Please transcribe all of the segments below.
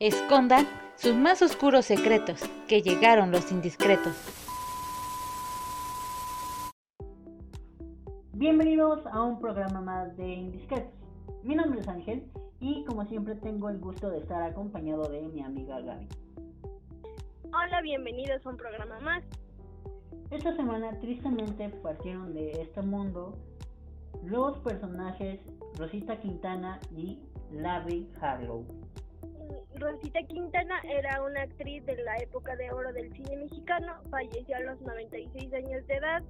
escondan sus más oscuros secretos, que llegaron los indiscretos. Bienvenidos a un programa más de Indiscretos. Mi nombre es Ángel y como siempre tengo el gusto de estar acompañado de mi amiga Gaby. Hola, bienvenidos a un programa más. Esta semana tristemente partieron de este mundo los personajes Rosita Quintana y Larry Harlow. Rosita Quintana era una actriz de la época de oro del cine mexicano, falleció a los 96 años de edad.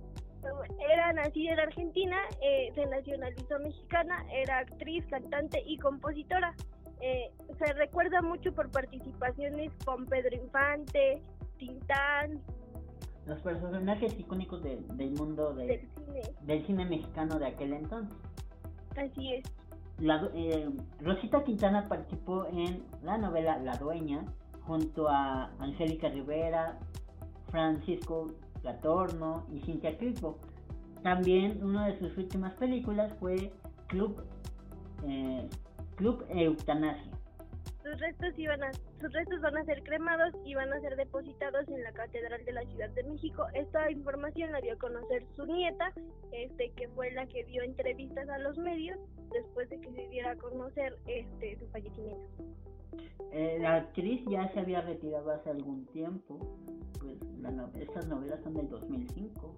Era nacida en Argentina, eh, se nacionalizó mexicana, era actriz, cantante y compositora. Eh, se recuerda mucho por participaciones con Pedro Infante, Tintán. Los personajes icónicos del mundo del, cine. del cine mexicano de aquel entonces. Así es. Eh, Rosita Quintana participó en la novela La Dueña junto a Angélica Rivera, Francisco Latorno y Cintia Crispo. También una de sus últimas películas fue Club, eh, Club Eutanasia. Sus restos, iban a, sus restos van a ser cremados y van a ser depositados en la Catedral de la Ciudad de México. Esta información la dio a conocer su nieta, este, que fue la que dio entrevistas a los medios después de que se diera a conocer este, su fallecimiento. Eh, la actriz ya se había retirado hace algún tiempo, pues estas novelas son del 2005,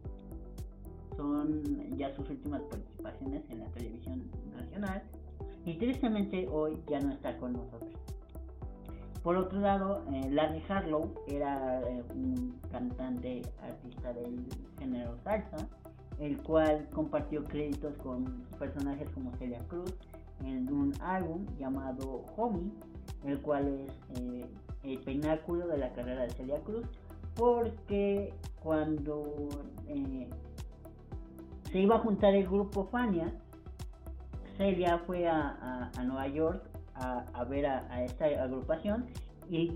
son ya sus últimas participaciones en la televisión nacional y tristemente hoy ya no está con nosotros. Por otro lado, eh, Larry Harlow era eh, un cantante artista del género salsa, el cual compartió créditos con personajes como Celia Cruz en un álbum llamado Homie, el cual es eh, el pináculo de la carrera de Celia Cruz, porque cuando se iba a juntar el grupo Fania, Celia fue a, Nueva York a, ver a, esta agrupación y,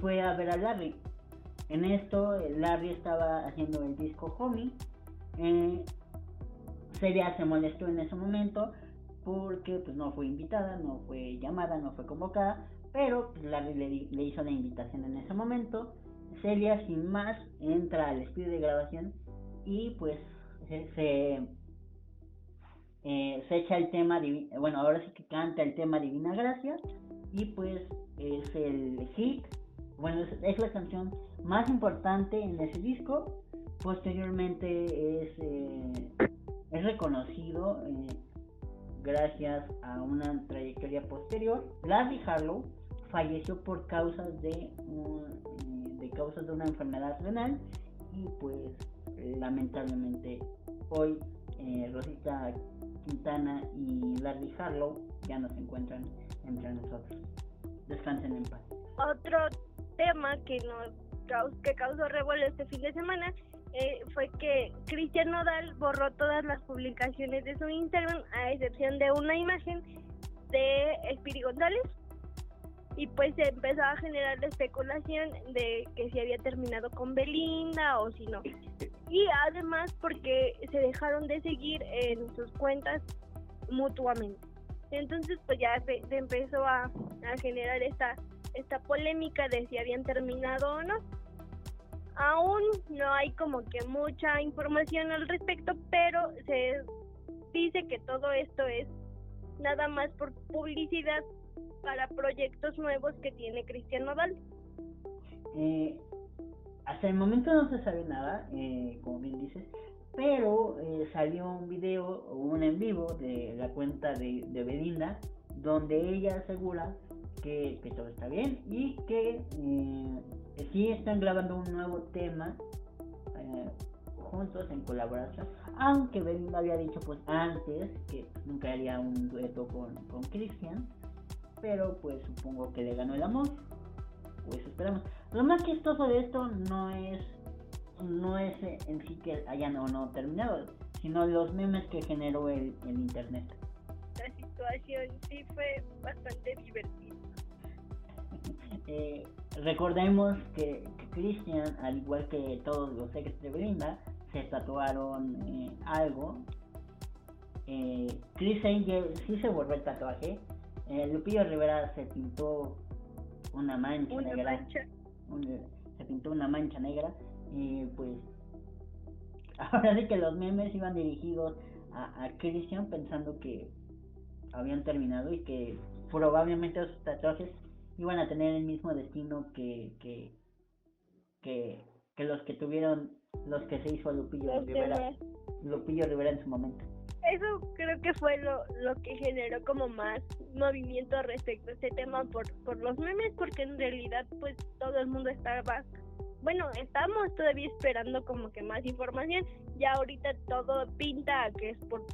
fue a ver a Larry. En esto, Larry estaba haciendo el disco Homie. Eh, Celia se molestó en ese momento porque pues, no fue invitada, no fue llamada, no fue convocada, pero pues, Larry le, hizo la invitación en ese momento. Celia, sin más, entra al estudio de grabación y pues se eh, se echa el tema, bueno, ahora sí que canta el tema Divina Gracia y pues es el hit, bueno, es, la canción más importante en ese disco. Posteriormente es, eh, es reconocido eh, gracias a una trayectoria posterior. Larry Harlow falleció por causas de, de causas de una enfermedad renal y pues lamentablemente hoy Rosita Quintana y Larry Harlow ya no se encuentran entre nosotros. Descansen en paz. Otro tema que nos que causó revuelo este fin de semana eh, fue que Cristian Nodal borró todas las publicaciones de su Instagram a excepción de una imagen de Espiri González y pues se empezó a generar la especulación de que si había terminado con Belinda o si no. Y además porque se dejaron de seguir en sus cuentas mutuamente. Entonces pues ya se, empezó a, a, generar esta, esta polémica de si habían terminado o no. Aún no hay como que mucha información al respecto, pero se dice que todo esto es nada más por publicidad para proyectos nuevos que tiene Cristian Nodal? Eh, hasta el momento no se sabe nada, eh, como bien dices, pero eh, salió un video un en vivo de la cuenta de, de Belinda donde ella asegura que, todo está bien y que sí están grabando un nuevo tema juntos en colaboración, aunque Belinda había dicho pues antes que nunca haría un dueto con, con Christian, pero pues supongo que le ganó el amor. Pues esperamos. Lo más chistoso de esto no es no es en sí que hayan o no terminado, sino los memes que generó el, internet. La situación sí fue bastante divertida. eh, recordemos que, Christian, al igual que todos los ex de Belinda, se tatuaron eh, algo. Eh, Chris Angel sí se borró el tatuaje, eh, Lupillo Rivera se pintó una mancha Una negra. mancha. un- se pintó una mancha negra y pues ahora sí que los memes iban dirigidos a, a Christian pensando que habían terminado y que probablemente esos tatuajes iban a tener el mismo destino que que, que, que los que tuvieron los que se hizo Lupillo Rivera. Lupillo Rivera en su momento Eso creo que fue lo, lo que generó como más movimiento respecto a este tema por, por los memes, porque en realidad pues todo el mundo estaba, bueno, estamos todavía esperando como que más información, ya ahorita todo pinta que es por,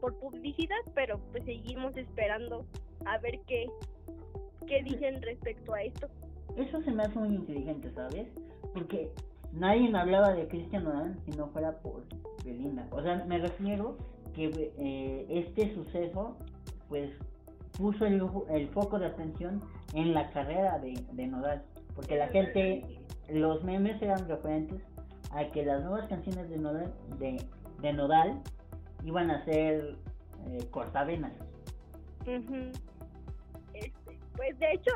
por publicidad, pero pues seguimos esperando a ver qué, qué dicen respecto a esto. Eso se me hace muy inteligente, ¿sabes? Porque nadie me hablaba de Cristian Nodal si no fuera por Belinda. O sea, me refiero que eh, este suceso, pues, puso el, foco de atención en la carrera de, de Nodal. Porque la gente, los memes eran referentes a que las nuevas canciones de Nodal, de, de Nodal iban a ser eh, cortavenas. Este, pues de hecho,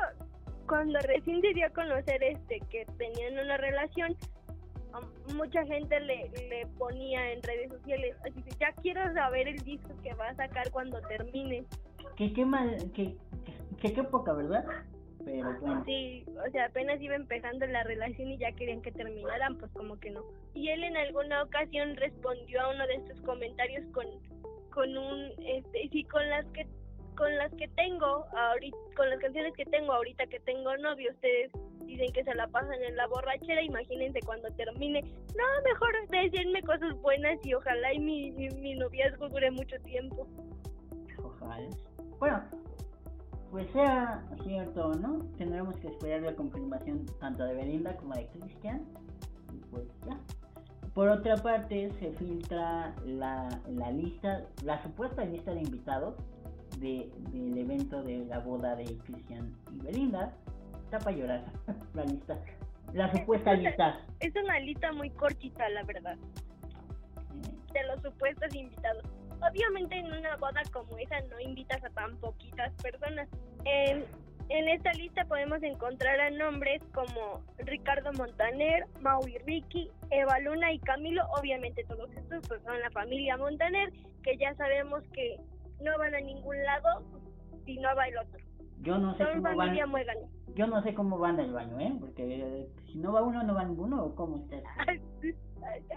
cuando recién se dio a conocer este que tenían una relación, mucha gente le, le ponía en redes sociales, así que ya quiero saber el disco que va a sacar cuando termine. Que qué mal, que, qué poca, ¿verdad? Pero bueno. Sí, o sea, apenas iba empezando la relación y ya querían que terminaran, pues como que no. Y él en alguna ocasión respondió a uno de estos comentarios con con un este sí con las que con las que tengo ahorita con las canciones que tengo ahorita que tengo novio, ustedes dicen que se la pasan en la borrachera, imagínense cuando termine. No, mejor decirme cosas buenas y ojalá y mi, mi, noviazgo dure mucho tiempo. Ojalá. Bueno, pues sea cierto o no, tendremos que esperar la confirmación tanto de Belinda como de Cristian. Pues ya. Por otra parte, se filtra la, la lista, la supuesta lista de invitados de, del evento de la boda de Cristian y Belinda. Está para llorar la lista. La supuesta lista. Es una lista muy cortita, la verdad. de los supuestos invitados. Obviamente en una boda como esa no invitas a tan poquitas personas. En, en esta lista podemos encontrar a nombres como Ricardo Montaner, Maui Ricky, Eva Luna y Camilo. Obviamente todos estos pues, son la familia Montaner, que ya sabemos que no van a ningún lado si no va el otro. Yo no sé Son cómo van. muégano. Yo no sé cómo van al baño, ¿eh? Porque eh, si no va uno, no va ninguno, ¿o cómo está? Así,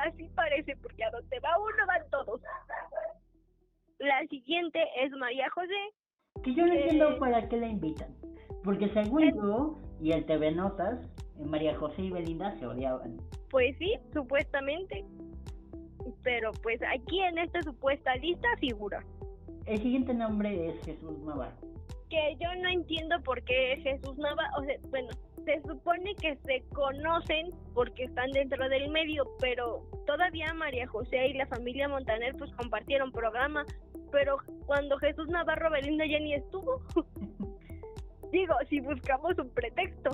así parece, porque a donde va uno van todos. La siguiente es María José, Que yo no Eh, entiendo para qué la invitan. Porque según eh. yo y el TV Notas, María José y Belinda se odiaban. Pues sí, supuestamente. Pero pues aquí en esta supuesta lista figura. El siguiente nombre es Jesús Navarro. Que yo no entiendo por qué Jesús Nava, o sea, bueno, se supone que se conocen porque están dentro del medio, pero todavía María José y la familia Montaner pues compartieron programa, pero cuando Jesús Navarro Belinda ya ni estuvo. Digo, si buscamos un pretexto,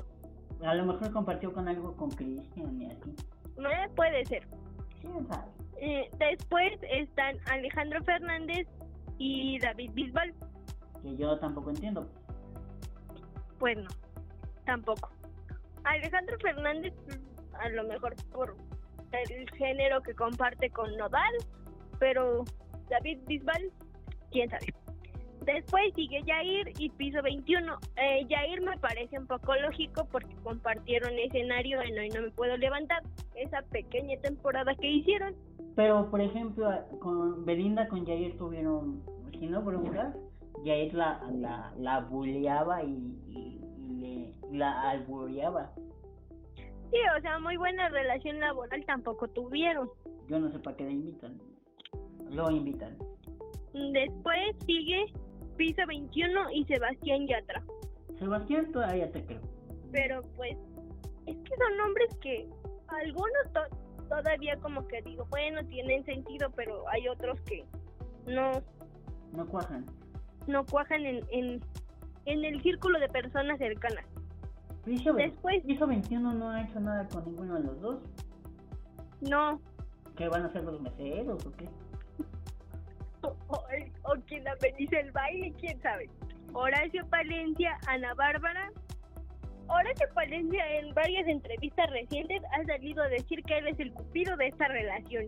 A lo mejor compartió con algo con Cristian y así. ¿eh? puede ser. ¿Quién sabe? Eh, después están Alejandro Fernández y David Bisbal. Que yo tampoco entiendo. Pues no, tampoco. Alejandro Fernández, a lo mejor por el género que comparte con Nodal, pero David Bisbal, quién sabe. Después sigue Jair y Piso 21. Eh, Jair me parece un poco lógico porque compartieron escenario en Hoy No Me Puedo Levantar, esa pequeña temporada que hicieron. Pero, por ejemplo, con Belinda con Jair tuvieron, si no broncas, Jair la, la, la bulleaba y, y, y le, la albureaba. Sí, o sea, muy buena relación laboral tampoco tuvieron. Yo no sé para qué la invitan. Lo invitan. Después sigue Piso 21 y Sebastián Yatra. Sebastián todavía te creo. Pero pues es que son nombres que algunos to- todavía como que digo, bueno, tienen sentido, pero hay otros que no, No cuajan. no cuajan en, en, en el círculo de personas cercanas. Piso, Después- Piso 21 no ha hecho nada con ninguno de los dos. No, ¿Qué van a hacer los meseros o qué? O, quien ameniza el baile, quién sabe. Horacio Palencia, Ana Bárbara. Horacio Palencia en varias entrevistas recientes ha salido a decir que él es el cupido de esta relación.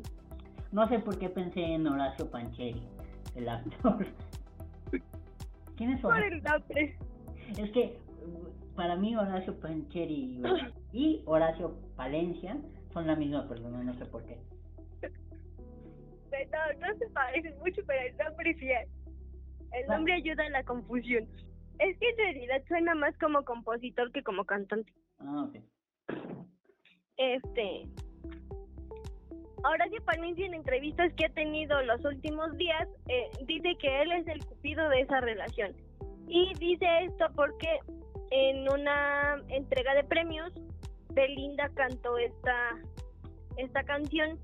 No sé por qué pensé en Horacio Pancheri, el actor. ¿Quién es Por Horacio? el. Es que para mí Horacio Pancheri y- y Horacio Palencia son la misma persona, no sé por qué. No, no se parecen mucho, pero el nombre es. El Ah. nombre ayuda a la confusión. Es que en realidad suena más como compositor que como cantante. Ah, ok. Este. Horacio Palencia en entrevistas que ha tenido los últimos días eh, dice que él es el cupido de esa relación. Y dice esto porque en una entrega de premios, Belinda cantó esta, esta canción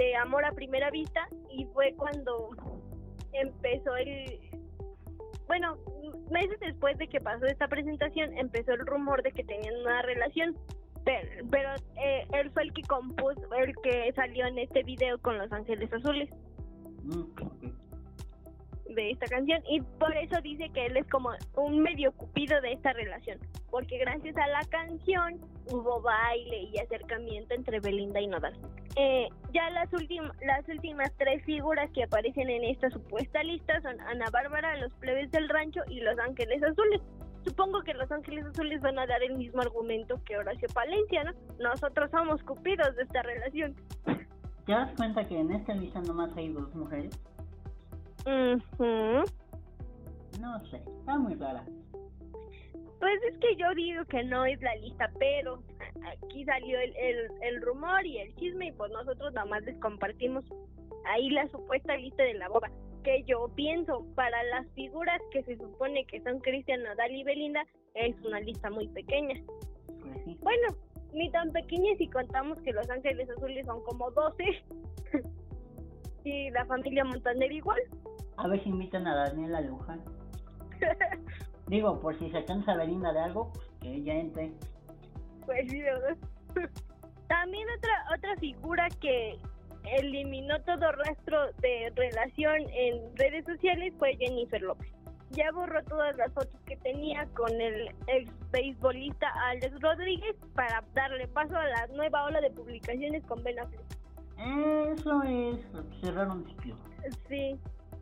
de Amor a Primera Vista y fue cuando empezó el... Bueno, meses después de que pasó esta presentación empezó el rumor de que tenían una relación pero, eh, él fue el que compuso, el que salió en este video con Los Ángeles Azules Mm. De esta canción y por eso dice que él es como un medio cupido de esta relación, porque gracias a la canción hubo baile y acercamiento entre Belinda y Nodal. Eh, ya las, últimas tres figuras que aparecen en esta supuesta lista son Ana Bárbara, Los Plebes del Rancho y Los Ángeles Azules. Supongo que Los Ángeles Azules van a dar el mismo argumento que Horacio Palencia, ¿no? Nosotros somos cupidos de esta relación. ¿Te das cuenta que en esta lista nomás hay dos mujeres? No sé, está muy rara. Pues es que yo digo que no es la lista, pero aquí salió el, el, el rumor y el chisme y pues nosotros nada más les compartimos ahí la supuesta lista de la boda. Que yo pienso, para las figuras que se supone que son Cristian Nodal y Belinda, es una lista muy pequeña. Pues sí. Bueno, ni tan pequeña si contamos que Los Ángeles Azules son como 12 y la familia Montaner igual. A ver si invitan a Daniela Luján. Digo, por si se cansa Belinda de algo, pues que ella entre. Pues sí. También otra otra figura que eliminó todo rastro de relación en redes sociales fue Jennifer López. Ya borró todas las fotos que tenía con el ex beisbolista Alex Rodríguez para darle paso a la nueva ola de publicaciones con Ben Affleck. Eso es cerrar un ciclo. Sí,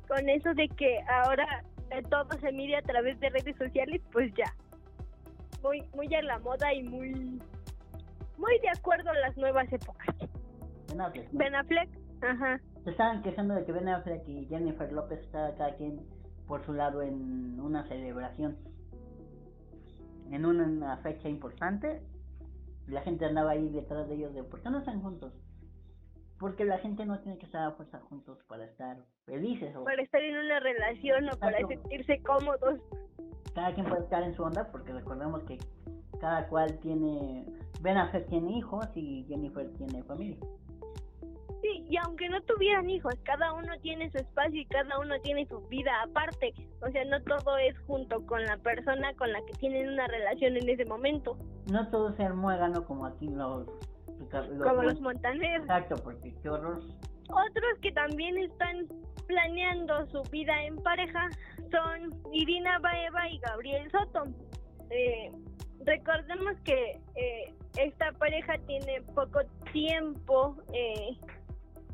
con eso de que ahora eh, todo se mide a través de redes sociales, pues ya. Muy muy a la moda y muy muy de acuerdo a las nuevas épocas. Ben Affleck, ¿no? Ben Affleck, ajá. Se estaban quejando de que Ben Affleck y Jennifer López estaban cada quien por su lado en una celebración. En una fecha importante, la gente andaba ahí detrás de ellos de ¿por qué no están juntos? Porque la gente no tiene que estar a fuerza juntos para estar felices o Para estar en una relación o para sentirse cómodos. cada quien puede estar en su onda porque recordemos que cada cual tiene Ben Affleck tiene hijos y Jennifer tiene familia. Sí, y aunque no tuvieran hijos, cada uno tiene su espacio y cada uno tiene su vida aparte. O sea, no todo es junto con la persona con la que tienen una relación en ese momento. No todo es muégano como aquí los, los- Como los Montaner. Exacto, porque. Otros que también están planeando su vida en pareja son Irina Baeva y Gabriel Soto. Eh, recordemos que eh, esta pareja tiene poco tiempo eh,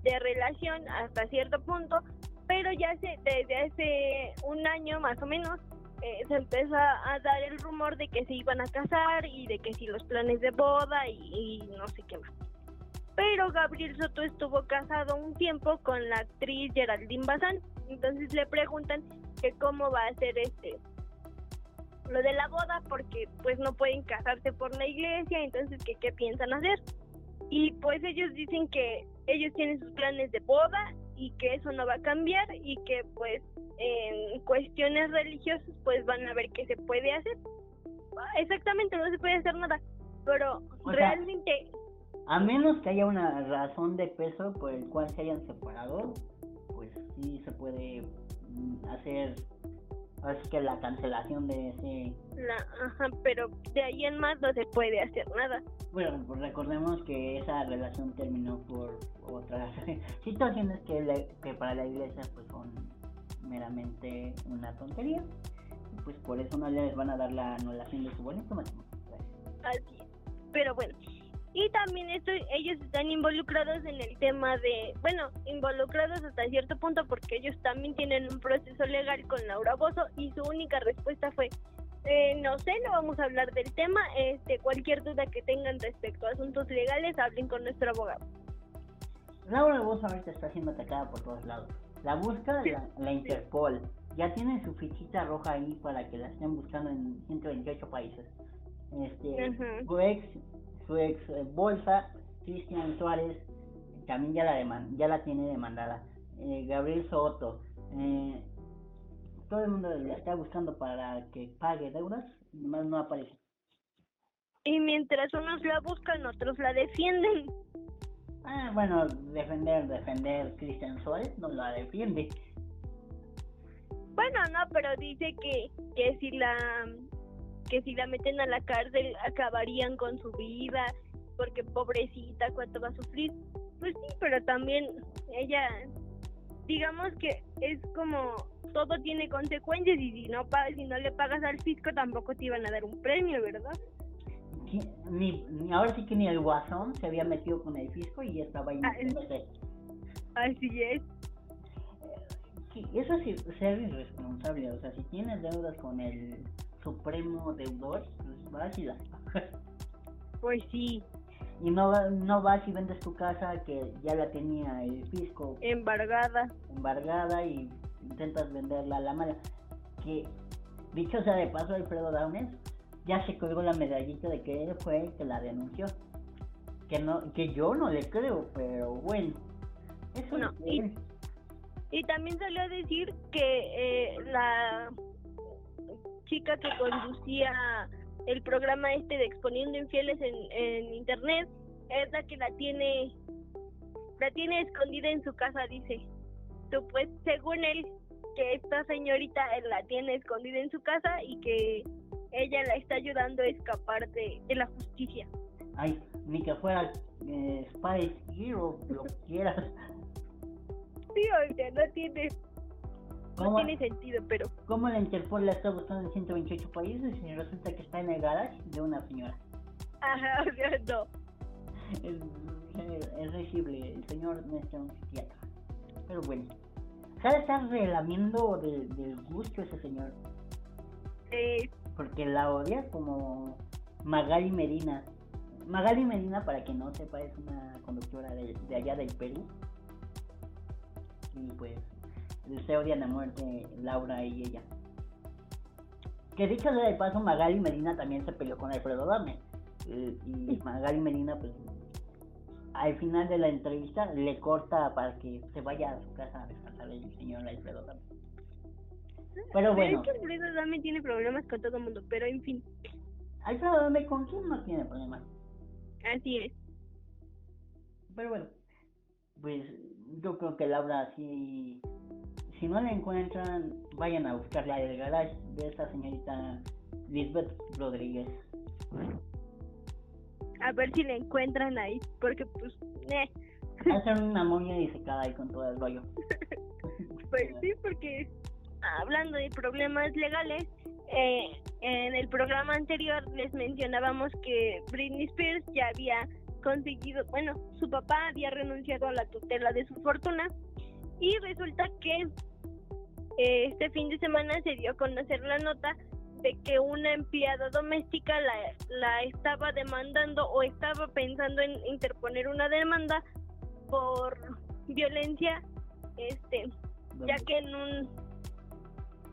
de relación hasta cierto punto, pero ya se, desde hace un año más o menos eh, se empezó a dar el rumor de que se iban a casar y de que si los planes de boda y, no sé qué más pero Gabriel Soto estuvo casado un tiempo con la actriz Geraldine Bazán. Entonces le preguntan que cómo va a ser este lo de la boda porque pues no pueden casarse por la iglesia, entonces que qué piensan hacer. Y pues ellos dicen que ellos tienen sus planes de boda y que eso no va a cambiar y que pues en cuestiones religiosas pues van a ver qué se puede hacer. Exactamente, no se puede hacer nada, pero O sea, realmente A menos que haya una razón de peso por el cual se hayan separado, pues sí se puede mm, hacer así que la cancelación de ese La, ajá, pero de ahí en más no se puede hacer nada. bueno pues recordemos que esa relación terminó por otras situaciones que, le- que para la iglesia pues son meramente una tontería pues por eso no les van a dar la anulación de su bonito matrimonio Así es. Pero bueno, y también esto, ellos están involucrados en el tema de, bueno, involucrados hasta cierto punto porque ellos también tienen un proceso legal con Laura Bozo y su única respuesta fue, eh, no sé, no vamos a hablar del tema, este, cualquier duda que tengan respecto a asuntos legales, hablen con nuestro abogado. Laura Bozo ahorita está siendo atacada por todos lados. La busca la, la Interpol. Ya tiene su fichita roja ahí para que la estén buscando en 128 países. Este, su ex su ex eh, bolsa, Cristian Suárez, también ya la deman- ya la tiene demandada. Eh, Gabriel Soto, eh, todo el mundo la está buscando para que pague deudas, nomás no aparece. Y mientras unos la buscan, otros la defienden. Ah, bueno, defender, defender Cristian Suárez no la defiende. Bueno, no, pero dice que, que si la que si la meten a la cárcel acabarían con su vida, porque pobrecita cuánto va a sufrir. Pues sí, pero también ella digamos que es como todo tiene consecuencias y si no pa- si no le pagas al fisco tampoco te iban a dar un premio, ¿verdad? Ni, ni- ahora sí que ni el guasón se había metido con el fisco y ya estaba ahí. Ah. Así es. Sí, eso sí, ser irresponsable, o sea, si tienes deudas con el supremo deudor, pues vas y pagas. Pues sí, Y no, va- no vas y vendes tu casa que ya la tenía el fisco embargada. embargada y intentas venderla a la mala. Que, dicho sea de paso, Alfredo Daunes ya se colgó la medallita de que él fue el que la denunció. Que no que yo no le creo, pero bueno. Eso No, es y-. Y también salió a decir que eh, la chica que conducía el programa este de exponiendo infieles en, en internet es la que la tiene la tiene escondida en su casa dice Tú, pues según él que esta señorita él la tiene escondida en su casa y que ella la está ayudando a escapar de, de la justicia Ay, ni que fuera eh, Spice Hero, lo quieras. sí o sea no tiene no ¿Cómo, tiene sentido pero ¿Cómo la Interpol la está buscando en 128 países y resulta que está en el garage de una señora? ajá o sea no Es, es recible, el señor necesita un psiquiatra. Pero bueno, ¿sabe estar relamiendo del, del gusto ese señor? eh, Porque la odia como Magali Medina. Magali Medina, para quien no sepa, es una conductora de, de allá del Perú. Y pues se odian a muerte Laura y ella. Que dicho sea de paso, Magali Medina también se peleó con Alfredo Dame. Eh, y Magali Medina, pues al final de la entrevista le corta para que se vaya a su casa a descansar el señor Alfredo Dame. Pero bueno. Es que Alfredo Dame tiene problemas con todo el mundo, pero en fin, Alfredo Dame con quién no tiene problemas. así es. Pero bueno, pues yo creo que Laura si si no la encuentran, vayan a buscarla del garage de esta señorita Lisbeth Rodríguez. A ver si la encuentran ahí, porque pues, eh, Hacer una momia disecada ahí con todo el rollo. pues sí, porque hablando de problemas legales, eh, en el programa anterior les mencionábamos que Britney Spears ya había conseguido, bueno, su papá había renunciado a la tutela de su fortuna y resulta que este fin de semana se dio a conocer la nota de que una empleada doméstica la, la estaba demandando o estaba pensando en interponer una demanda por violencia este ya que en un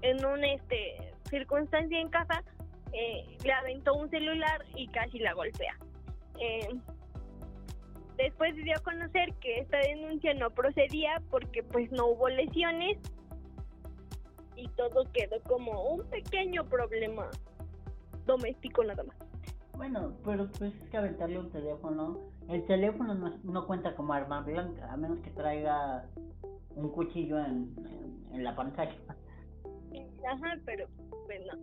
en un este circunstancia en casa eh, le aventó un celular y casi la golpea. Eh, después dio a conocer que esta denuncia no procedía porque pues no hubo lesiones y todo quedó como un pequeño problema doméstico nada más Bueno, pero pues es que aventarle un teléfono. El teléfono no, no cuenta como arma blanca, a menos que traiga un cuchillo en, en, en la pantalla. Ajá, pero pues no.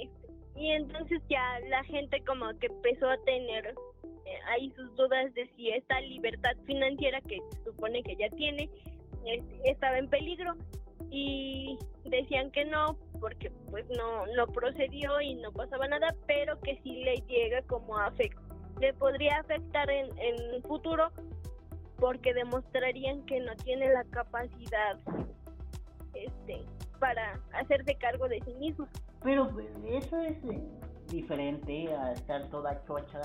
Este, Y entonces ya la gente como que empezó a tener eh, ahí sus dudas de si esta libertad financiera que se supone que ya tiene este, estaba en peligro y decían que no porque pues no no procedió y no pasaba nada pero que sí le llega como afecto le podría afectar en en futuro porque demostrarían que no tiene la capacidad este para hacerse cargo de sí mismo pero pues, eso es eh, diferente a estar toda chocha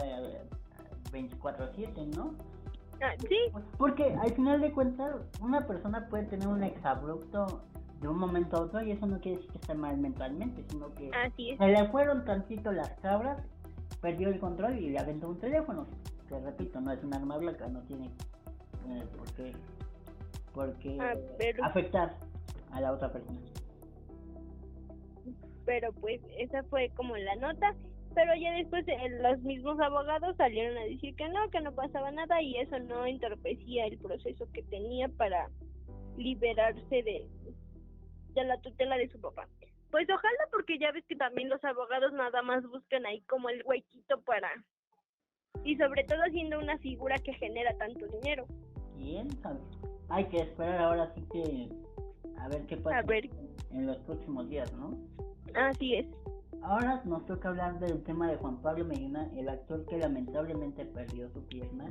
24/7 ¿no? Ah, sí. Porque al final de cuentas, una persona puede tener un exabrupto de un momento a otro y eso no quiere decir que esté mal mentalmente, sino que se le fueron tantito las cabras, perdió el control y le aventó un teléfono. Que repito, no es un arma blanca, no tiene eh, por qué, por qué ah, afectar a la otra persona. Pero pues esa fue como la nota pero ya después eh, los mismos abogados salieron a decir que no, que no pasaba nada y eso no entorpecía el proceso que tenía para liberarse de, de la tutela de su papá. Pues ojalá porque ya ves que también los abogados nada más buscan ahí como el huequito para... Y sobre todo siendo una figura que genera tanto dinero. Bien, hay que esperar ahora sí que a ver qué pasa en los próximos días, ¿no? Así es. Ahora nos toca hablar del tema de Juan Pablo Medina, el actor que lamentablemente perdió su pierna.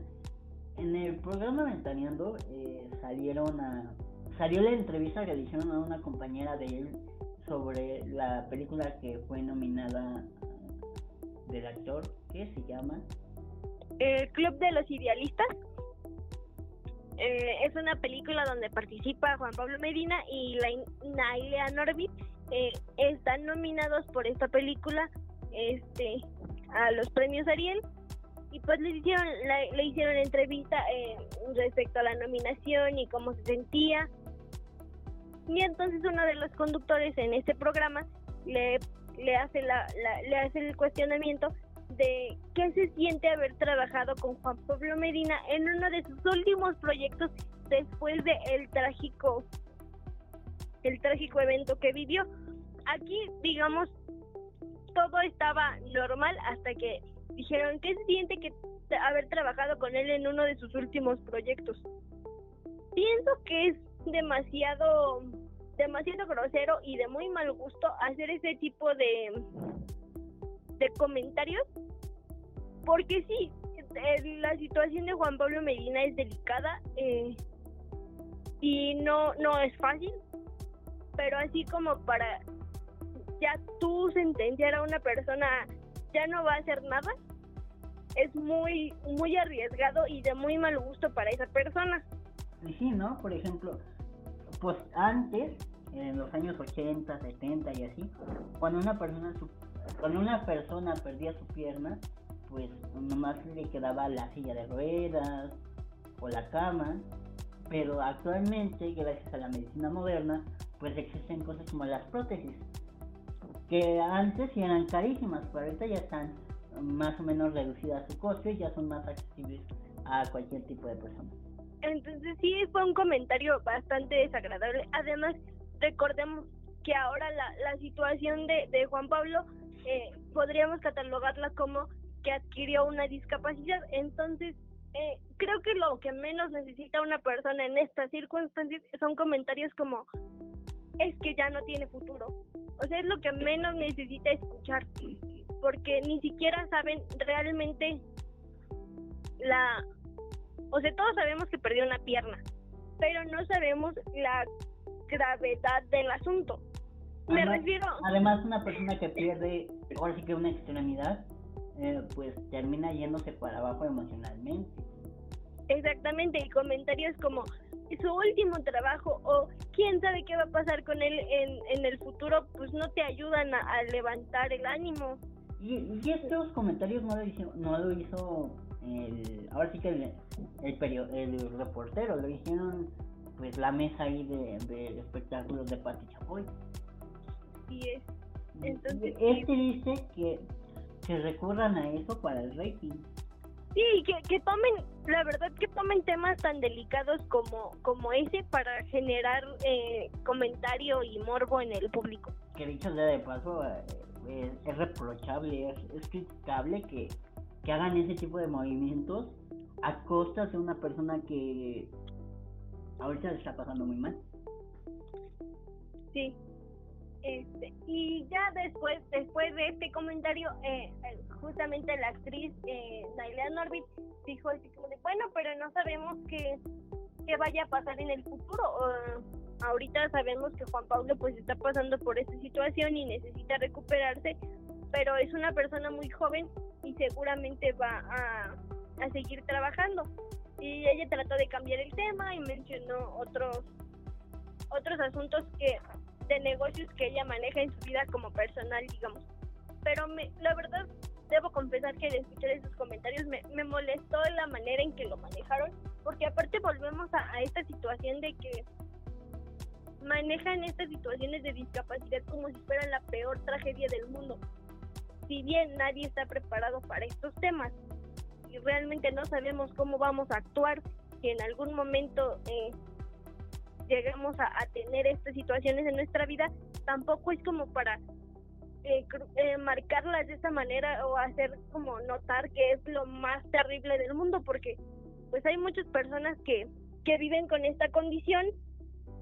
En el programa Ventaneando eh, salieron a, salió la entrevista que le hicieron a una compañera de él sobre la película que fue nominada del actor, ¿qué se llama? El Club de los Idealistas. Eh, es una película donde participa Juan Pablo Medina y Nailea Norbit eh, están nominados por esta película este a los premios Ariel y pues le hicieron le hicieron entrevista eh, respecto a la nominación y cómo se sentía y entonces uno de los conductores en este programa le, le hace la, le hace el cuestionamiento de qué se siente haber trabajado con Juan Pablo Medina en uno de sus últimos proyectos después de el trágico el trágico evento que vivió. Aquí, digamos, todo estaba normal hasta que dijeron que se siente que haber trabajado con él en uno de sus últimos proyectos. Pienso que es demasiado demasiado grosero y de muy mal gusto hacer ese tipo de de comentarios porque sí eh, la situación de Juan Pablo Medina es delicada eh, y no no es fácil pero así como para ya tú sentenciar a una persona ya no va a hacer nada, es muy, muy arriesgado y de muy mal gusto para esa persona. Sí, ¿no? Por ejemplo, pues antes, en los años 80, 70 y así, cuando una persona, cuando una persona perdía su pierna, pues nomás le quedaba la silla de ruedas o la cama, pero actualmente, gracias a la medicina moderna, pues existen cosas como las prótesis, que antes eran carísimas, pero ahorita ya están más o menos reducidas su costo y ya son más accesibles a cualquier tipo de persona. Entonces sí fue un comentario bastante desagradable. Además, recordemos que ahora la, la situación de, de Juan Pablo eh, podríamos catalogarla como que adquirió una discapacidad. Entonces, eh, creo que lo que menos necesita una persona en estas circunstancias son comentarios como es que ya no tiene futuro. O sea, es lo que menos necesita escuchar, porque ni siquiera saben realmente la... O sea, todos sabemos que perdió una pierna, pero no sabemos la gravedad del asunto. Me refiero... Además, una persona que pierde, ahora sí que una extremidad, eh, pues termina yéndose para abajo emocionalmente. Exactamente, y comentarios como, su último trabajo o quién sabe qué va a pasar con él en, en el futuro, pues no te ayudan a, levantar el ánimo. Y, y, estos comentarios no lo hizo, no lo hizo el, ahora sí que el, el, el reportero, lo hicieron pues la mesa ahí de, de espectáculos de Pati Chapoy. Sí es. Entonces, este dice que, que recurran a eso para el rating. Sí, que, que tomen, la verdad que tomen temas tan delicados como, como ese para generar eh, comentario y morbo en el público. Que dicho sea de paso, eh, es, reprochable, es, criticable que, que hagan ese tipo de movimientos a costa de una persona que ahorita le está pasando muy mal. Sí. Este, y ya después después de este comentario, eh, eh, justamente la actriz eh, Naila Norbit dijo así como de, bueno, pero no sabemos qué, qué vaya a pasar en el futuro. ahorita sabemos que Juan Pablo pues está pasando por esta situación y necesita recuperarse, pero es una persona muy joven y seguramente va a, a seguir trabajando. Y ella trató de cambiar el tema y mencionó otros otros asuntos que de negocios que ella maneja en su vida como personal, digamos. Pero me, la verdad, debo confesar que al escuchar esos comentarios me, me molestó la manera en que lo manejaron, porque aparte volvemos a, a esta situación de que manejan estas situaciones de discapacidad como si fueran la peor tragedia del mundo. Si bien nadie está preparado para estos temas y realmente no sabemos cómo vamos a actuar, si en algún momento eh, lleguemos a, tener estas situaciones en nuestra vida, tampoco es como para eh, eh, marcarlas de esa manera o hacer como notar que es lo más terrible del mundo, porque pues hay muchas personas que, que viven con esta condición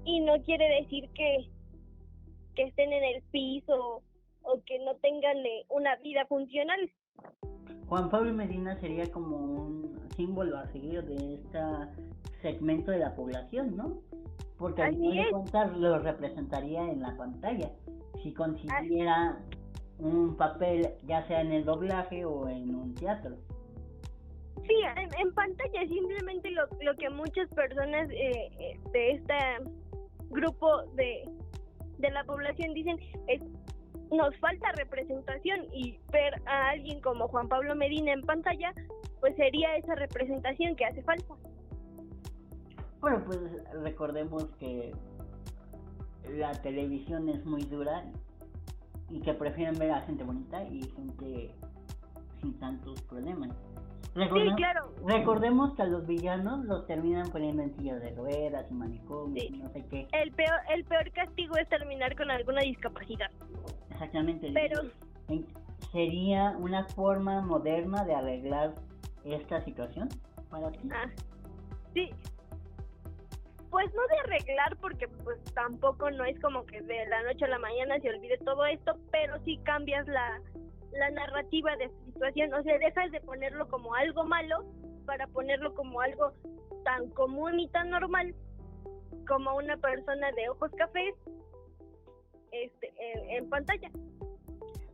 y no quiere decir que, que estén en el piso o que no tengan eh, una vida funcional. Juan Pablo Medina sería como un símbolo a seguir de este segmento de la población, ¿no? porque al final de cuentas lo representaría en la pantalla. Si consiguiera un papel, ya sea en el doblaje o en un teatro. Sí, en, pantalla simplemente lo, lo que muchas personas eh, eh, de este grupo de, de la población dicen es nos falta representación y ver a alguien como Juan Pablo Medina en pantalla pues sería esa representación que hace falta. Bueno, pues recordemos que la televisión es muy dura y que prefieren ver a gente bonita y gente sin tantos problemas. sí, claro. Recordemos que a los villanos los terminan poniendo en sillas de ruedas y manicomios, no sé qué. El peor, el peor castigo es terminar con alguna discapacidad. Exactamente. Pero sería una forma moderna de arreglar esta situación para ti. Ah, sí, pues no de arreglar porque pues tampoco no es como que de la noche a la mañana se olvide todo esto, pero sí cambias la, la narrativa de situación, o sea, dejas de ponerlo como algo malo para ponerlo como algo tan común y tan normal como una persona de ojos cafés este, en, pantalla.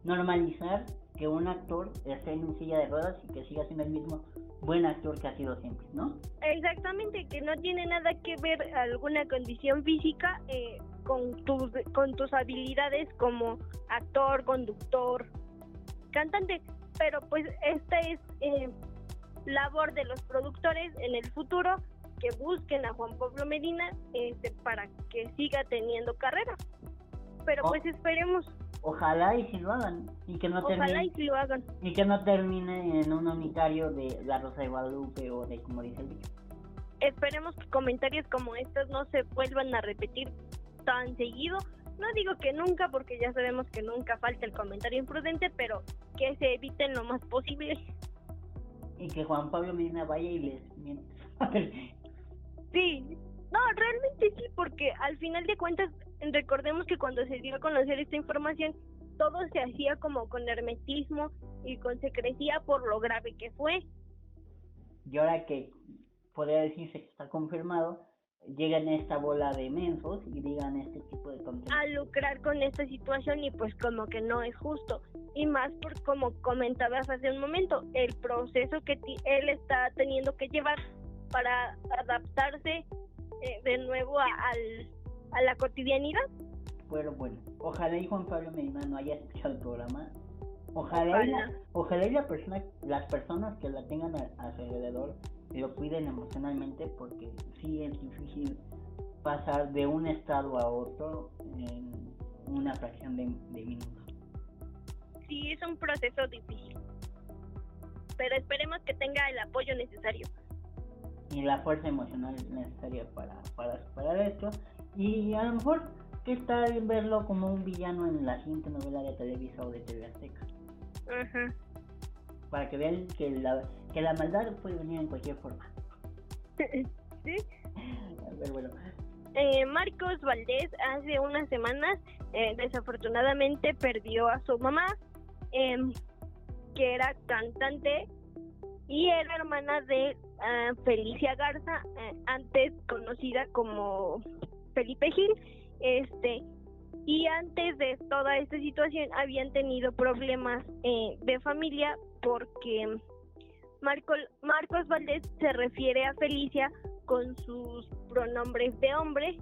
Normalizar que un actor esté en silla de ruedas y que siga siendo el mismo buen actor que ha sido siempre, ¿no? Exactamente, que no tiene nada que ver alguna condición física eh, con tus con tus habilidades como actor, conductor, cantante, pero pues esta es eh, labor de los productores en el futuro que busquen a Juan Pablo Medina este, para que siga teniendo carrera. Pero pues esperemos Ojalá y si lo hagan. Y que no termine, y lo hagan. Y que no termine en un unitario de La Rosa de Guadalupe o de como dice el dicho. Esperemos que comentarios como estos no se vuelvan a repetir tan seguido. No digo que nunca, porque ya sabemos que nunca falta el comentario imprudente, pero que se eviten lo más posible. Y que Juan Pablo Medina vaya y les miente. sí, no, realmente sí, porque al final de cuentas recordemos que cuando se dio a conocer esta información, todo se hacía como con hermetismo y con secrecía por lo grave que fue. Y ahora que podría decirse que está confirmado, llegan esta bola de mensos y digan este tipo de contenido. A lucrar con esta situación y pues como que no es justo. Y más por como comentabas hace un momento, el proceso que él está teniendo que llevar para adaptarse eh, de nuevo al a la cotidianidad. Bueno, bueno, ojalá y Juan Pablo Medina no haya escuchado el programa. Ojalá, Y, la, ojalá y la persona, las personas que la tengan a, su alrededor lo cuiden emocionalmente porque sí es difícil pasar de un estado a otro en una fracción de, de minutos. Sí, es un proceso difícil. Pero esperemos que tenga el apoyo necesario. Y la fuerza emocional necesaria para, para superar esto y a lo mejor, ¿qué tal verlo como un villano en la siguiente novela de Televisa o de TV Azteca? Para que vean que la, que la maldad puede venir en cualquier forma. ¿Sí? A ver, bueno. eh, Marcos Valdés hace unas semanas eh, desafortunadamente perdió a su mamá, em, que era cantante y era hermana de ah, Felicia Garza, eh, antes conocida como Felipe Gil. Este, y antes de toda esta situación habían tenido problemas de familia porque Marcos Valdés se refiere a Felicia con sus pronombres de hombre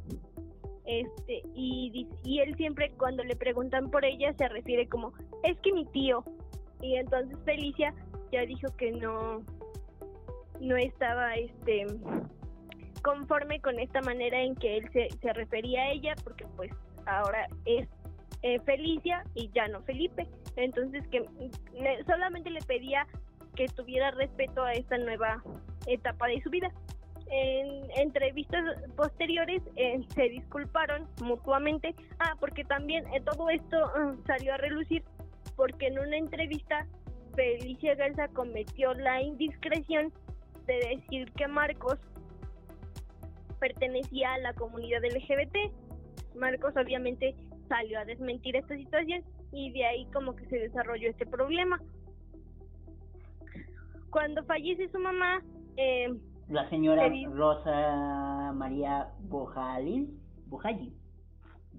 este y, y él siempre cuando le preguntan por ella se refiere como es que mi tío y entonces Felicia ya dijo que no no estaba este conforme con esta manera en que él se, se refería a ella porque pues ahora es eh, Felicia y ya no Felipe entonces que solamente le pedía que tuviera respeto a esta nueva etapa de su vida en entrevistas posteriores eh, se disculparon mutuamente. Ah, porque también eh, todo esto mm, salió a relucir porque en una entrevista Felicia Garza cometió la indiscreción de decir que Marcos pertenecía a la comunidad LGBT. Marcos obviamente salió a desmentir esta situación y de ahí como que se desarrolló este problema. Cuando fallece su mamá, eh, la señora Rosa María Bojalín, Bojalín,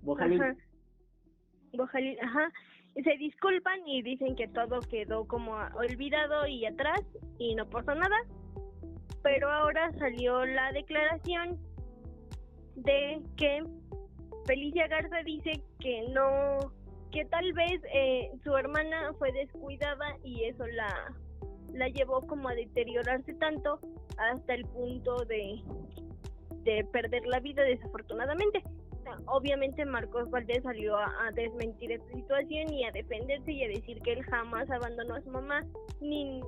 Bojalín. Bojalín, ajá. Se disculpan y dicen que todo quedó como olvidado y atrás y no pasó nada. Pero ahora salió la declaración de que Felicia Garza dice que no, que tal vez eh, su hermana fue descuidada y eso la, la llevó como a deteriorarse tanto hasta el punto de, de perder la vida desafortunadamente. Obviamente Marcos Valdés salió a, desmentir esta situación y a defenderse y a decir que él jamás abandonó a su mamá ni,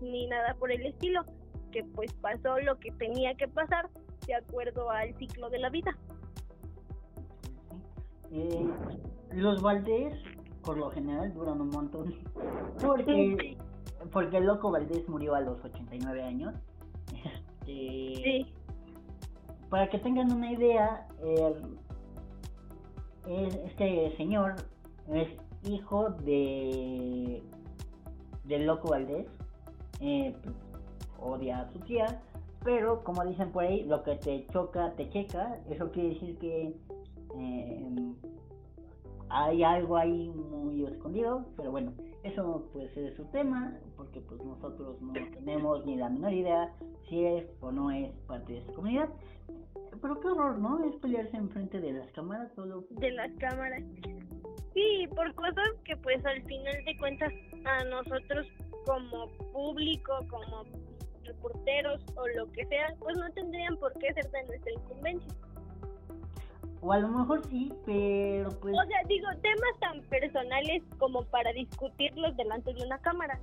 ni nada por el estilo, que pues pasó lo que tenía que pasar de acuerdo al ciclo de la vida. Eh, los Valdés por lo general duran un montón. Porque porque el loco Valdés murió a los 89 años. Este, para que tengan una idea, este señor es hijo de del loco Valdés, eh, odia a su tía, pero como dicen por ahí, lo que te choca, te checa, eso quiere decir que eh, hay algo ahí muy escondido, pero bueno, eso puede ser su tema, porque pues nosotros no tenemos ni la menor idea si es o no es parte de esta comunidad. Pero qué horror, ¿no? Es pelearse enfrente de las cámaras solo. De las cámaras. Sí, por cosas que pues al final de cuentas a nosotros como público, como reporteros o lo que sea, pues no tendrían por qué ser de nuestra incumbencia. O a lo mejor sí, pero pues... O sea, digo, temas tan personales como para discutirlos delante de una cámara.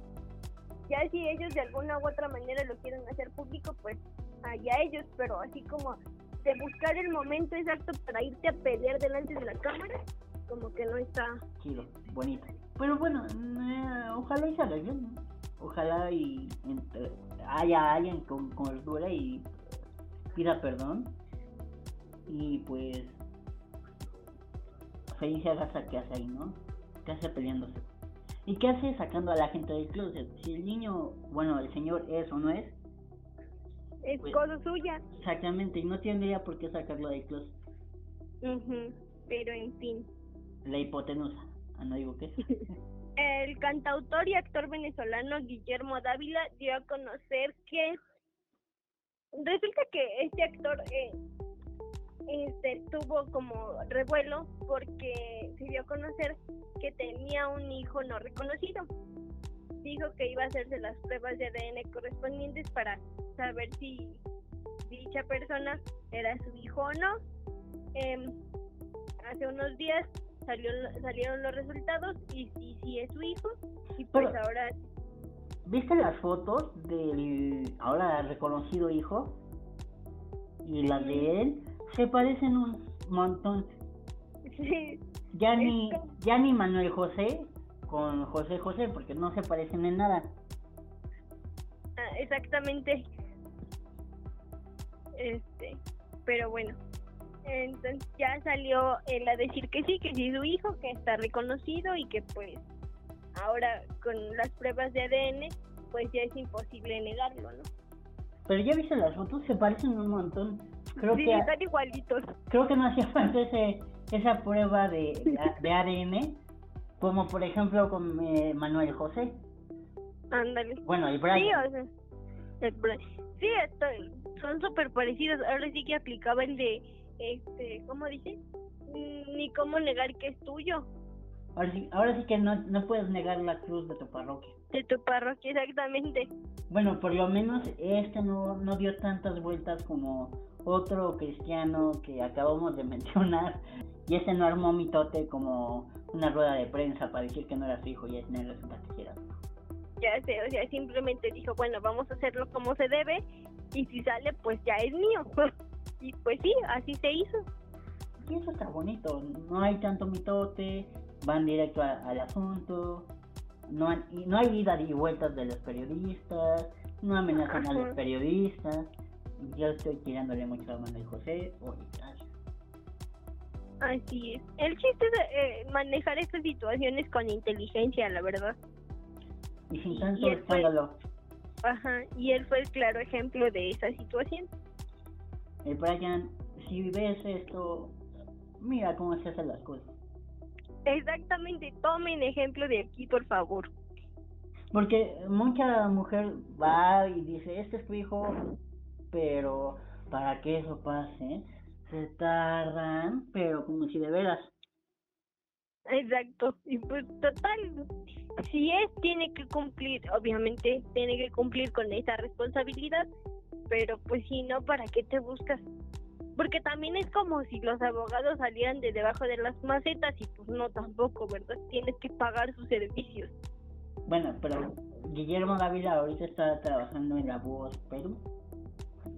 Ya si ellos de alguna u otra manera lo quieren hacer público, pues allá ellos, pero así como de buscar el momento exacto para irte a pelear delante de la cámara, como que no está... Chido, bonito. Pero bueno, eh, ojalá y salga bien, Ojalá y haya alguien con, con y pida perdón. Y pues Felicia Garza, ¿qué hace ahí, no? ¿Qué hace peleándose? ¿Y qué hace sacando a la gente del closet? Si el niño, bueno, el señor es o no es. Es pues, cosa suya. Exactamente, y no tendría por qué sacarlo del closet. pero en fin. La hipotenusa. Ah, no digo qué. el cantautor y actor venezolano Guillermo Dávila dio a conocer que resulta que este actor eh, este, tuvo como revuelo porque se dio a conocer que tenía un hijo no reconocido. Dijo que iba a hacerse las pruebas de ADN correspondientes para saber si dicha persona era su hijo o no. Em, hace unos días salió, salieron los resultados y sí, sí es su hijo. Y pues ahora... ¿Viste las fotos del ahora reconocido hijo? Y las de él se parecen un montón. Sí. Ya ni, ya ni Manuel José con José José, porque no se parecen en nada. Ah, exactamente. Este, pero bueno. Entonces ya salió él a decir que sí, que sí su hijo, que está reconocido y que pues ahora con las pruebas de ADN pues ya es imposible negarlo, ¿no? Pero ya viste las fotos, se parecen un montón. Creo sí, que están igualitos. creo que no hacía falta ese, esa prueba de, de ADN, como por ejemplo con eh, Manuel José. Ándale. Bueno, y Sí, Brian. o sea, el Bra- sí, estoy- son súper parecidos. Ahora sí que aplicaba el de, este, ¿cómo dice? Mm, Ni cómo negar que es tuyo, Ahora sí, ahora sí que no, no puedes negar la cruz de tu parroquia. de tu parroquia, exactamente. Bueno, por lo menos este no, no dio tantas vueltas como otro cristiano que acabamos de mencionar. Y este no armó mitote como una rueda de prensa para decir que no era su hijo y este resulta que era. Ya sé, o sea, simplemente dijo, bueno, vamos a hacerlo como se debe y si sale, pues ya es mío. y pues sí, así se hizo. Y eso está bonito, no hay tanto mitote, van directo a- al asunto, no hay, y no hay ida y vueltas de los periodistas, no amenazan a los periodistas. Yo estoy tirándole mucho a Manuel José, oye, gracias. Así es. El chiste es eh, manejar estas situaciones con inteligencia, la verdad. y sin Y tanto fue- escándalo. Ajá, y él fue el claro ejemplo de esa situación. El Brian, si ves esto, mira cómo se hacen las cosas. Exactamente, tomen ejemplo de aquí, por favor. Porque mucha mujer va y dice, este es tu hijo, pero para que eso pase, se tardan, pero como si de veras. Exacto, y pues total, si es, tiene que cumplir, obviamente tiene que cumplir con esa responsabilidad, pero pues si no, ¿para qué te buscas? Porque también es como si los abogados salieran de debajo de las macetas y pues no tampoco, ¿verdad? Tienes que pagar sus servicios. Bueno, pero Guillermo Dávila ahorita está trabajando en La Voz Perú.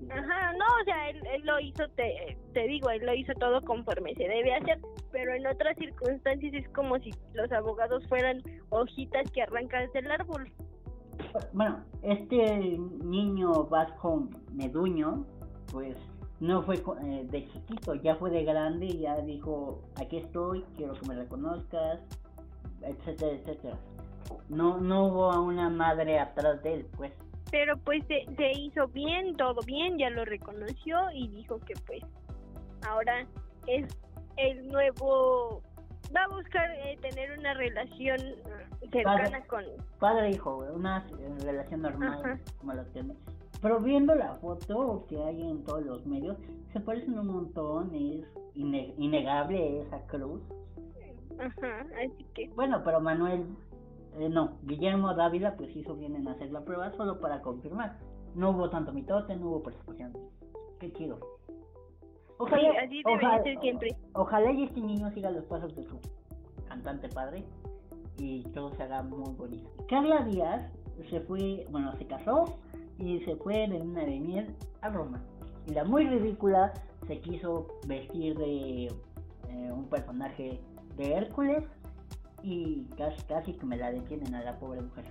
Ajá, no, o sea, él, él lo hizo, te, te digo, él lo hizo todo conforme se debe hacer, pero en otras circunstancias es como si los abogados fueran hojitas que arrancas del árbol. Bueno, este niño vasco Meduño, pues no fue eh, de chiquito, ya fue de grande y ya dijo, aquí estoy, quiero que me reconozcas, etcétera, etcétera. No, no hubo a una madre atrás de él, pues. Pero pues se, se hizo bien, todo bien, ya lo reconoció y dijo que pues ahora es el nuevo, va a buscar eh, tener una relación eh, cercana con... Padre e hijo, una relación normal, Ajá. como la tiene. Pero viendo la foto que hay en todos los medios, se parecen un montón, es innegable esa cruz. Ajá, así que Bueno, pero Manuel, eh, no, Guillermo Dávila pues hizo bien en hacer la prueba solo para confirmar. No hubo tanto mitote, no hubo persecución. Qué chido. Sí, así debería ser siempre. Ojalá y este niño siga los pasos de su cantante padre y todo se haga muy bonito. Carla Díaz se fue, bueno, se casó y se fue de luna de miel a Roma. Y la muy ridícula se quiso vestir de eh, un personaje de Hércules y casi, casi que me la detienen a la pobre mujer.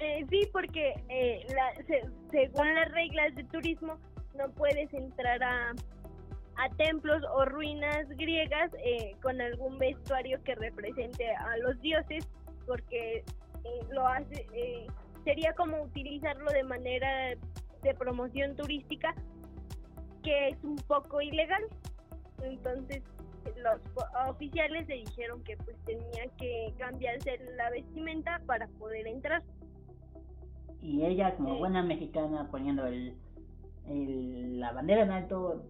Eh, sí, porque eh, la, se- según las reglas de turismo no puedes entrar a, a templos o ruinas griegas eh, con algún vestuario que represente a los dioses, porque eh, lo hace eh, sería como utilizarlo de manera de promoción turística, que es un poco ilegal. Entonces los oficiales le dijeron que pues tenía que cambiarse la vestimenta para poder entrar. Y ella, como buena mexicana, poniendo el, el- la bandera en alto,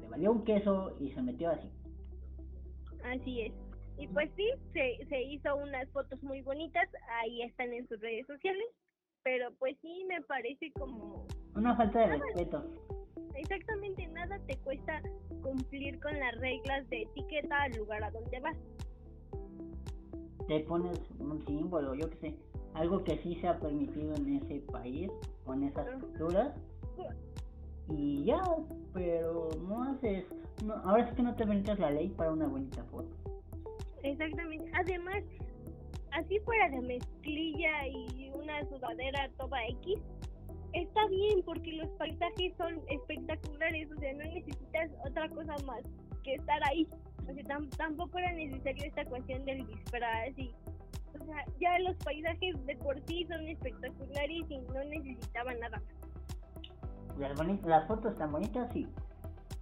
le valió un queso y se metió así. Así es. Y pues sí, se, se hizo unas fotos muy bonitas, ahí están en sus redes sociales, pero pues sí me parece como Una falta de respeto. exactamente nada te cuesta cumplir con las reglas de etiqueta al lugar a donde vas. Te pones un símbolo, yo qué sé, algo que sí se ha permitido en ese país, con esas culturas. Y ya, pero no haces. No, ahora sí que no te brincas la ley para una bonita foto. Exactamente. Además, así fuera de mezclilla y una sudadera toda X, está bien porque los paisajes son espectaculares, o sea, no necesitas otra cosa más que estar ahí. O sea, tampoco era necesario esta cuestión del disfraz y, o sea, ya los paisajes de por sí son espectaculares y no necesitaban nada Las, las fotos están bonitas, sí.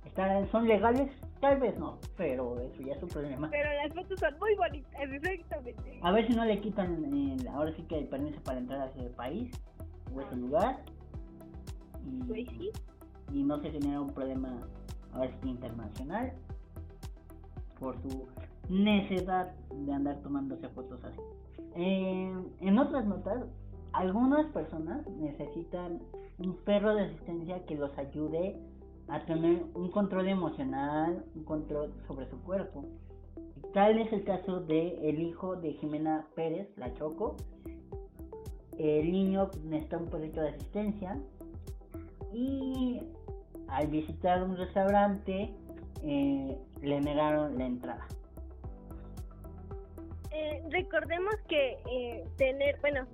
Están, ¿Son legales? Tal vez no, pero eso ya es un problema. Pero las fotos son muy bonitas, exactamente. A ver si no le quitan ahora sí que el permiso para entrar a ese país o ese lugar. Y, pues sí. Y no se genera un problema ahora sí internacional por su necesidad de andar tomándose fotos así. en otras notas, algunas personas necesitan un perro de asistencia que los ayude a tener un control emocional, un control sobre su cuerpo. Tal es el caso de el hijo de Jimena Pérez, la Choco. El niño necesita un perrito de asistencia y al visitar un restaurante eh, le negaron la entrada. Eh, recordemos que eh, tener, bueno,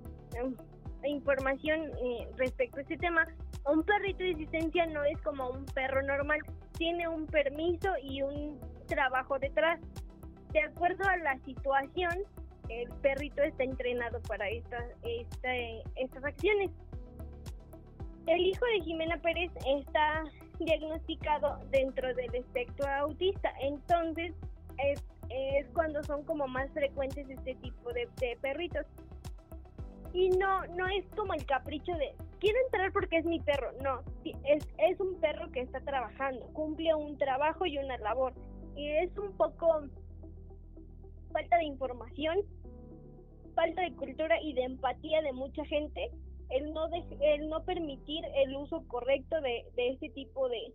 información respecto a este tema un perrito de asistencia no es como un perro normal, tiene un permiso y un trabajo detrás. De acuerdo a la situación, el perrito está entrenado para estas, estas acciones. El hijo de Jimena Pérez está diagnosticado dentro del espectro autista, entonces es, cuando son como más frecuentes este tipo de perritos. Y no, no es como el capricho de quiero entrar porque es mi perro. No, es, es un perro que está trabajando, cumple un trabajo y una labor. Y es un poco falta de información, falta de cultura y de empatía de mucha gente el no, el no permitir el uso correcto de, de este tipo de,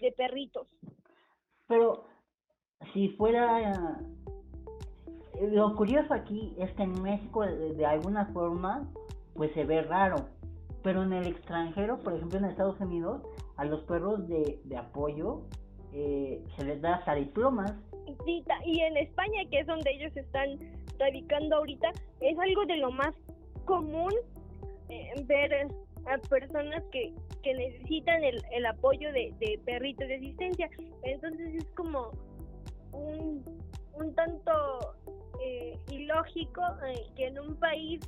de perritos. Pero si fuera... Lo curioso aquí es que en México de alguna forma pues se ve raro pero en el extranjero, por ejemplo en Estados Unidos, a los perros de, de apoyo eh, se les da hasta diplomas. y en España, que es donde ellos están radicando ahorita, es algo de lo más común eh, ver a personas que, que necesitan el, el apoyo de, de perritos de asistencia. Entonces es como un, un tanto eh, ilógico que en un país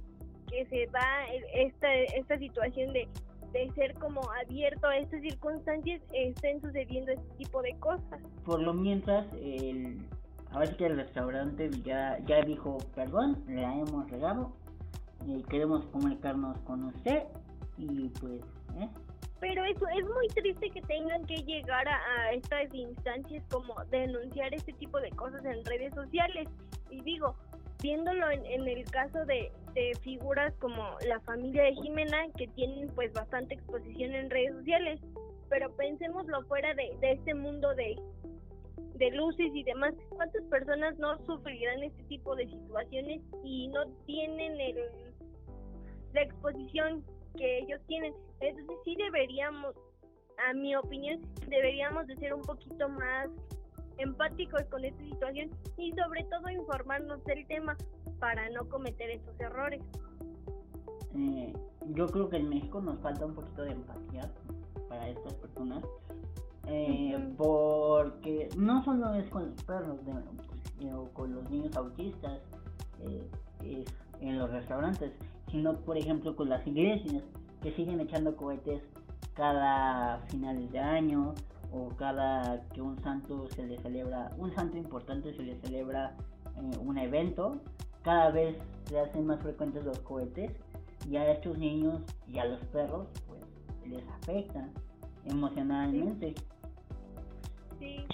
que se da esta, esta situación de, de ser como abierto a estas circunstancias, estén sucediendo este tipo de cosas. Por lo mientras, el, a ver que el restaurante ya, ya dijo, perdón, le hemos regado, y queremos comunicarnos con usted y pues, ¿eh? Pero eso es muy triste que tengan que llegar a, estas instancias como denunciar este tipo de cosas en redes sociales. Y digo, viéndolo en, el caso de, figuras como la familia de Jimena que tienen pues bastante exposición en redes sociales pero pensémoslo fuera de, de este mundo de, de luces y demás cuántas personas no sufrirán este tipo de situaciones y no tienen el la exposición que ellos tienen entonces sí deberíamos a mi opinión deberíamos de ser un poquito más empáticos con esta situación y sobre todo informarnos del tema para no cometer esos errores. Eh, yo creo que en México nos falta un poquito de empatía para estas personas. Eh, porque no solo es con los perros o con los niños autistas eh, en los restaurantes, sino por ejemplo con las iglesias que siguen echando cohetes cada finales de año o cada que un santo se le celebra, un santo importante se le celebra un evento, cada vez se hacen más frecuentes los cohetes y a estos niños y a los perros pues les afecta emocionalmente. Sí.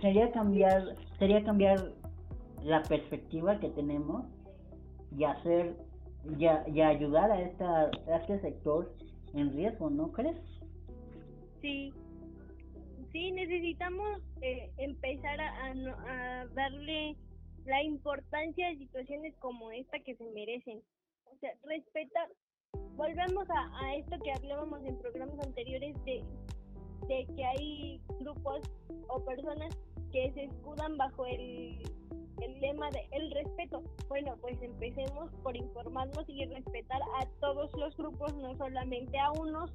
Sería cambiar, sería cambiar la perspectiva que tenemos y hacer y, y ayudar a esta a este sector en riesgo, ¿no crees? Sí. Sí, necesitamos eh, empezar a, a darle la importancia de situaciones como esta que se merecen. O sea, respetar. Volvemos a, a esto que hablábamos en programas anteriores de, de que hay grupos o personas que se escudan bajo el, el lema de el respeto. Bueno, pues empecemos por informarnos y respetar a todos los grupos no solamente a unos,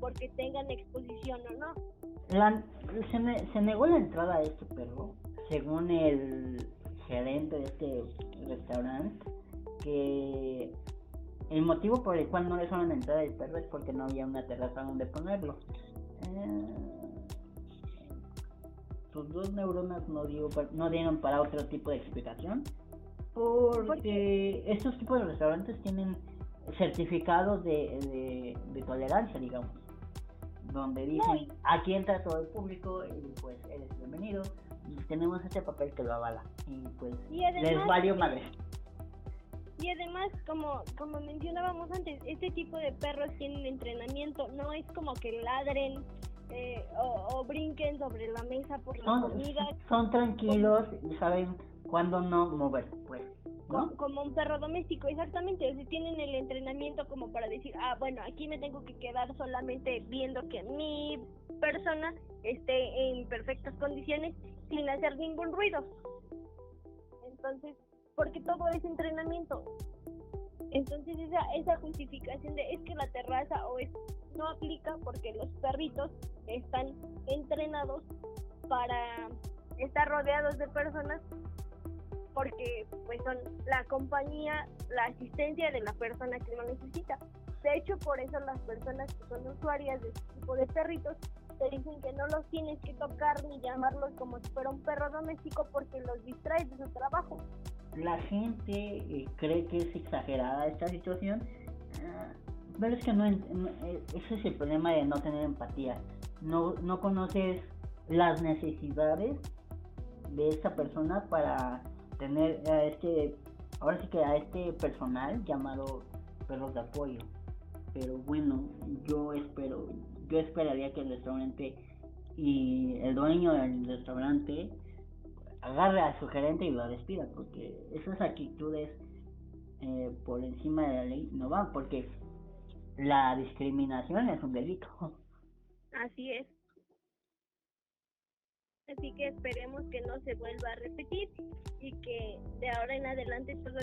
porque tengan exposición o no. Se, se negó la entrada a este perro, según el gerente de este restaurante, que el motivo por el cual no dejaron entrar el perro es porque no había una terraza donde ponerlo. Eh, sus dos neuronas no, dio, no dieron para otro tipo de explicación. Porque estos tipos de restaurantes tienen certificados de, de, tolerancia, digamos. Donde dicen, aquí entra todo el público y pues eres bienvenido. Y tenemos este papel que lo avala. Y pues les valió madre. Y además, como, como mencionábamos antes, este tipo de perros tienen entrenamiento, no es como que ladren eh, o, brinquen sobre la mesa por la comida. Son tranquilos y saben cuándo no mover, pues. Como, un perro doméstico, exactamente. O tienen el entrenamiento como para decir, ah, bueno, aquí me tengo que quedar solamente viendo que mi persona esté en perfectas condiciones sin hacer ningún ruido. Entonces, porque todo es entrenamiento. Entonces esa, esa justificación de es que la terraza o es, no aplica porque los perritos están entrenados para estar rodeados de personas porque pues son la compañía, la asistencia de la persona que lo necesita. De hecho, por eso las personas que son usuarias de este tipo de perritos te dicen que no los tienes que tocar ni llamarlos como si fuera un perro doméstico porque los distraes de su trabajo la gente eh, cree que es exagerada esta situación, ah, pero es que no, eh, ese es el problema de no tener empatía. No, no conoces las necesidades de esta persona para tener a este, ahora sí que a este personal llamado perros de apoyo. Pero bueno, yo espero, yo esperaría que el restaurante y el dueño del restaurante agarre a su gerente y lo despida, porque esas actitudes eh, por encima de la ley no van, porque la discriminación es un delito. Así es. Así que esperemos que no se vuelva a repetir y que de ahora en adelante todo,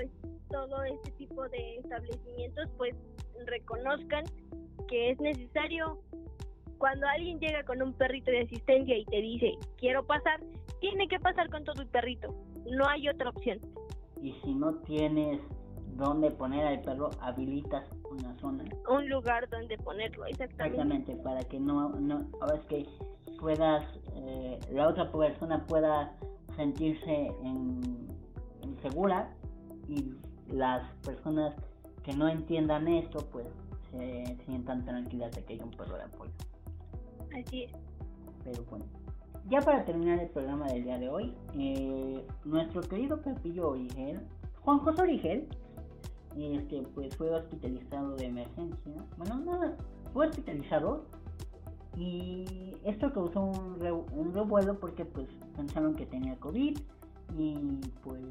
todo este tipo de establecimientos pues reconozcan que es necesario cuando alguien llega con un perrito de asistencia y te dice quiero pasar, tiene que pasar con todo el perrito. No hay otra opción. Y si no tienes dónde poner al perro, habilitas una zona. Un lugar donde ponerlo, exactamente. Exactamente, para que no, no ahora es que puedas, eh, la otra persona pueda sentirse en, segura y las personas que no entiendan esto, pues se sientan tranquilas de que hay un perro de apoyo. Así es. Pero bueno. Ya para terminar el programa del día de hoy, eh, nuestro querido Pepillo Origel, Juan José Origel, este, pues fue hospitalizado de emergencia. Bueno, no, fue hospitalizado y esto causó un, revuelo porque pues pensaron que tenía COVID y pues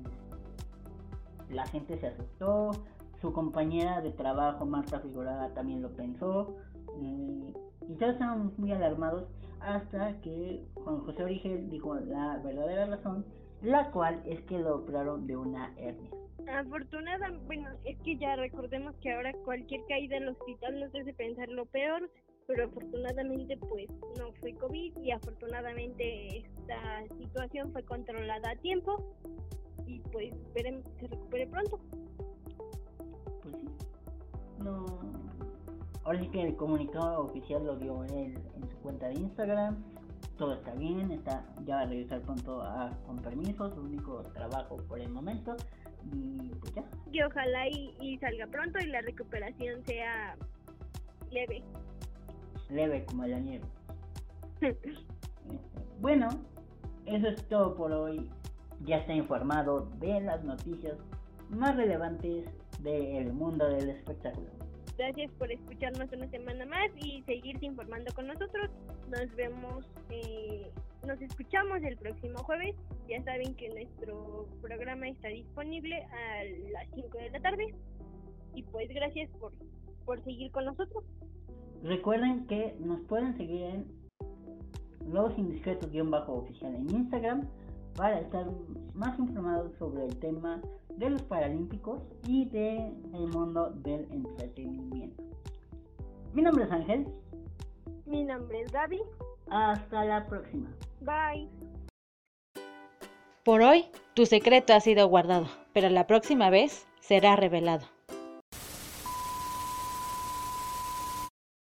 la gente se asustó. Su compañera de trabajo, Marta Figurada, también lo pensó. Eh, y todos estábamos muy alarmados hasta que Juan José Origel dijo la verdadera razón, la cual es que lo operaron de una hernia. Afortunadamente, bueno, es que ya recordemos que ahora cualquier caída en el hospital nos hace pensar lo peor, pero afortunadamente pues no fue COVID y afortunadamente esta situación fue controlada a tiempo y pues esperemos que se recupere pronto. Pues sí, no, ahora sí que el comunicado oficial lo dio él en su cuenta de Instagram. Todo está bien, está ya va a regresar pronto a, con permiso, su único trabajo por el momento. Y pues ya. Y ojalá y, salga pronto y la recuperación sea leve. Leve como la nieve. bueno, eso es todo por hoy. Ya está informado de las noticias más relevantes del mundo del espectáculo. Gracias por escucharnos una semana más y seguirse informando con nosotros. Nos vemos, eh, nos escuchamos el próximo jueves. Ya saben que nuestro programa está disponible a las 5 de la tarde. Y pues gracias por, por seguir con nosotros. Recuerden que nos pueden seguir en los indiscretos-oficial en Instagram para estar más informados sobre el tema de los Paralímpicos y del mundo del entretenimiento. Mi nombre es Ángel. Mi nombre es Gaby. Hasta la próxima. Bye. Por hoy, tu secreto ha sido guardado, pero la próxima vez será revelado.